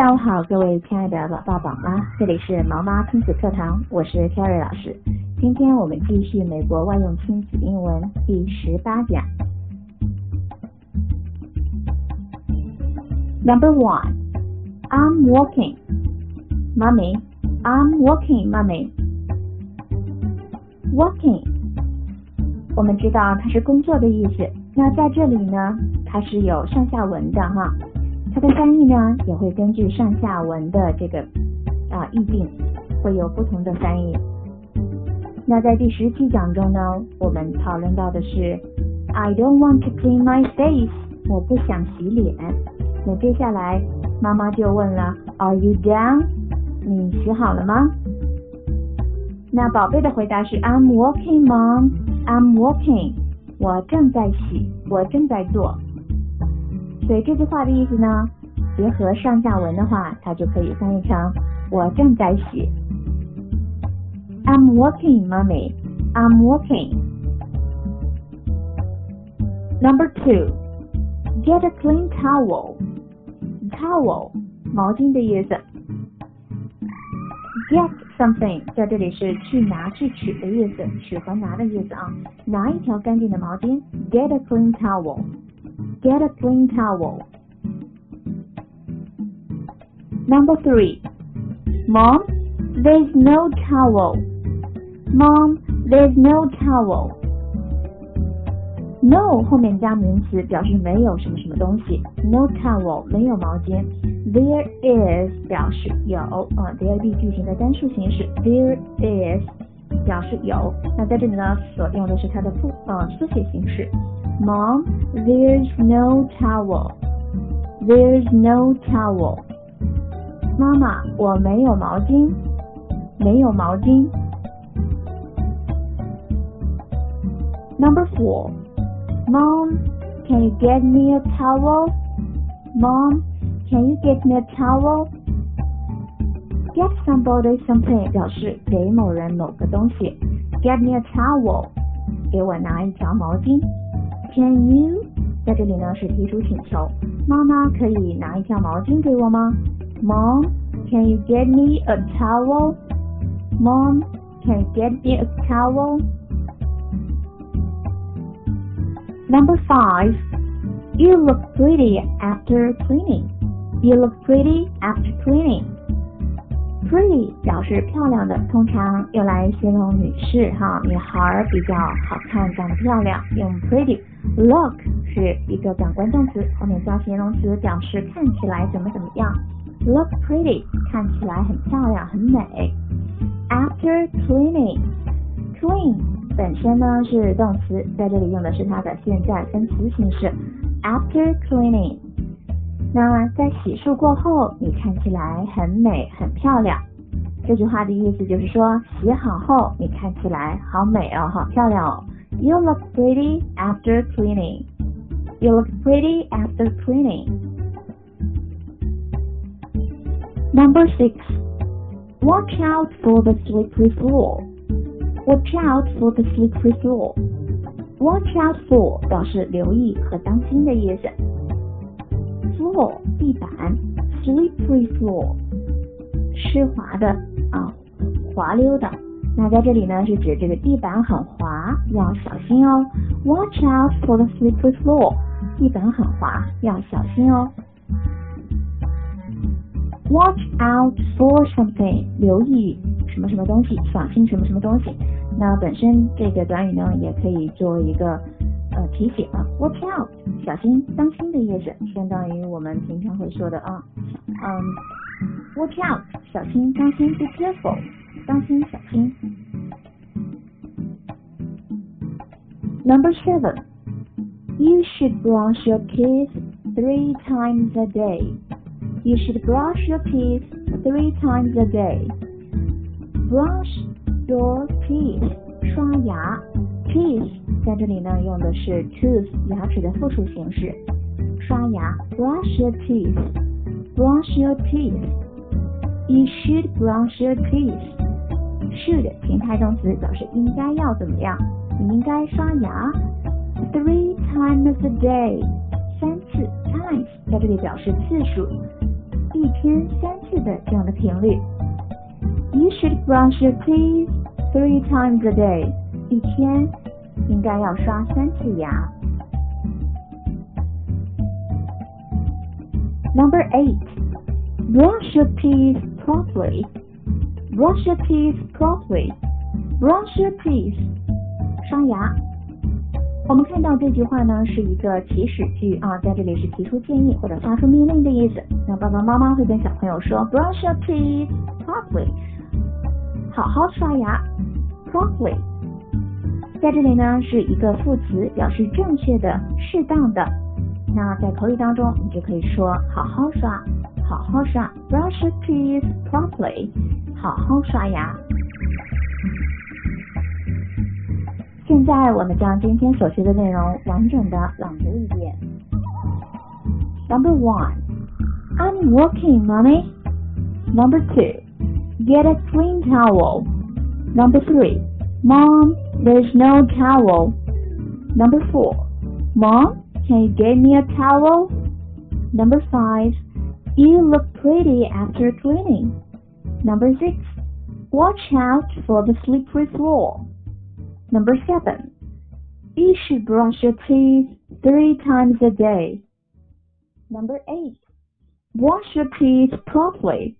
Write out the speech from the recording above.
下午好，各位亲爱的老爸宝妈，这里是毛妈亲子课堂，我是 Carrie 老师。今天我们继续美国万用亲子英文第十八讲。Number one, I'm walking, mommy. I'm walking, mommy. Walking，我们知道它是工作的意思。那在这里呢，它是有上下文的哈。它的翻译呢，也会根据上下文的这个啊意境，会有不同的翻译。那在第十七讲中呢，我们讨论到的是 I don't want to clean my face，我不想洗脸。那接下来妈妈就问了，Are you done？你洗好了吗？那宝贝的回答是 I'm walking, mom. I'm walking. 我正在洗，我正在做。所以这句话的意思呢，结合上下文的话，它就可以翻译成我正在洗。I'm working, mommy. I'm working. Number two, get a clean towel. Towel，毛巾的意思。Get something 在这里是去拿、去取的意思，取和拿的意思啊。拿一条干净的毛巾，get a clean towel。 Get a clean towel. Number three. Mom, there's no towel. Mom, there's no towel. No 后面加名词表示没有什么什么东西，no towel 没有毛巾。There is 表示有啊，there be 句型的单数形式，there is 表示有。那在这里呢，所用的是它的复呃缩写形式。 Mom, there's no towel. There's no towel. 妈妈，我没有毛巾，没有毛巾。Number four. Mom, can you get me a towel? Mom, can you get me a towel? Get somebody something 表示给某人某个东西。Get me a towel，给我拿一条毛巾。 Can you？在这里呢是提出请求，妈妈可以拿一条毛巾给我吗？Mom, can you get me a towel? Mom, can you get me a towel? Number five, you look pretty after cleaning. You look pretty after cleaning. Pretty 表示漂亮的，通常用来形容女士哈，女孩比较好看，长得漂亮，用 pretty。Look 是一个感官动词，后面加形容词表示看起来怎么怎么样。Look pretty 看起来很漂亮，很美。After cleaning，clean 本身呢是动词，在这里用的是它的现在分词形式。After cleaning，那在洗漱过后，你看起来很美很漂亮。这句话的意思就是说，洗好后你看起来好美哦，好漂亮哦。You look pretty after cleaning. You look pretty after cleaning. Number six. Watch out for the slippery floor. Watch out for the slippery floor. Watch out for 表示留意和当心的意思。Floor 地板，slippery floor 湿滑的啊，滑溜的。那在这里呢，是指这个地板很滑，要小心哦。Watch out for the slippery floor，地板很滑，要小心哦。Watch out for something，留意什么什么东西，小心什么什么东西。那本身这个短语呢，也可以作为一个呃提醒啊。Watch out，小心、当心的意思，相当于我们平常会说的啊，嗯，Watch out，小心、当心，Be careful。当心小心。Number seven, you should brush your teeth three times a day. You should brush your teeth three times a day. Brush your teeth，刷牙。Teeth 在这里呢用的是 tooth 牙齿的复数形式，刷牙。Brush your teeth. Brush your teeth. You should brush your teeth. should 情态动词表示应该要怎么样，你应该刷牙。Three times a day，三次 times 在这里表示次数。一天三次的这样的频率。You should brush your teeth three times a day。一天应该要刷三次牙。Number eight, brush your teeth properly. Brush your teeth properly. Brush your teeth. 刷牙。我们看到这句话呢是一个祈使句啊，在这里是提出建议或者发出命令的意思。那爸爸妈妈会跟小朋友说，brush your teeth properly，好好刷牙，properly。 在这里呢是一个副词，表示正确的、适当的。那在口语当中，你就可以说好好刷，好好刷，brush your teeth properly，好好刷牙。现在我们将今天所学的内容完整的朗读一遍。Number one, I'm working, mommy. Number two, get a clean towel. Number three, mom, there's no towel. Number four, mom, can you get me a towel? Number five, you look pretty after cleaning. Number six, watch out for the slippery floor. Number seven, you should brush your teeth three times a day. Number eight, Wash your teeth properly.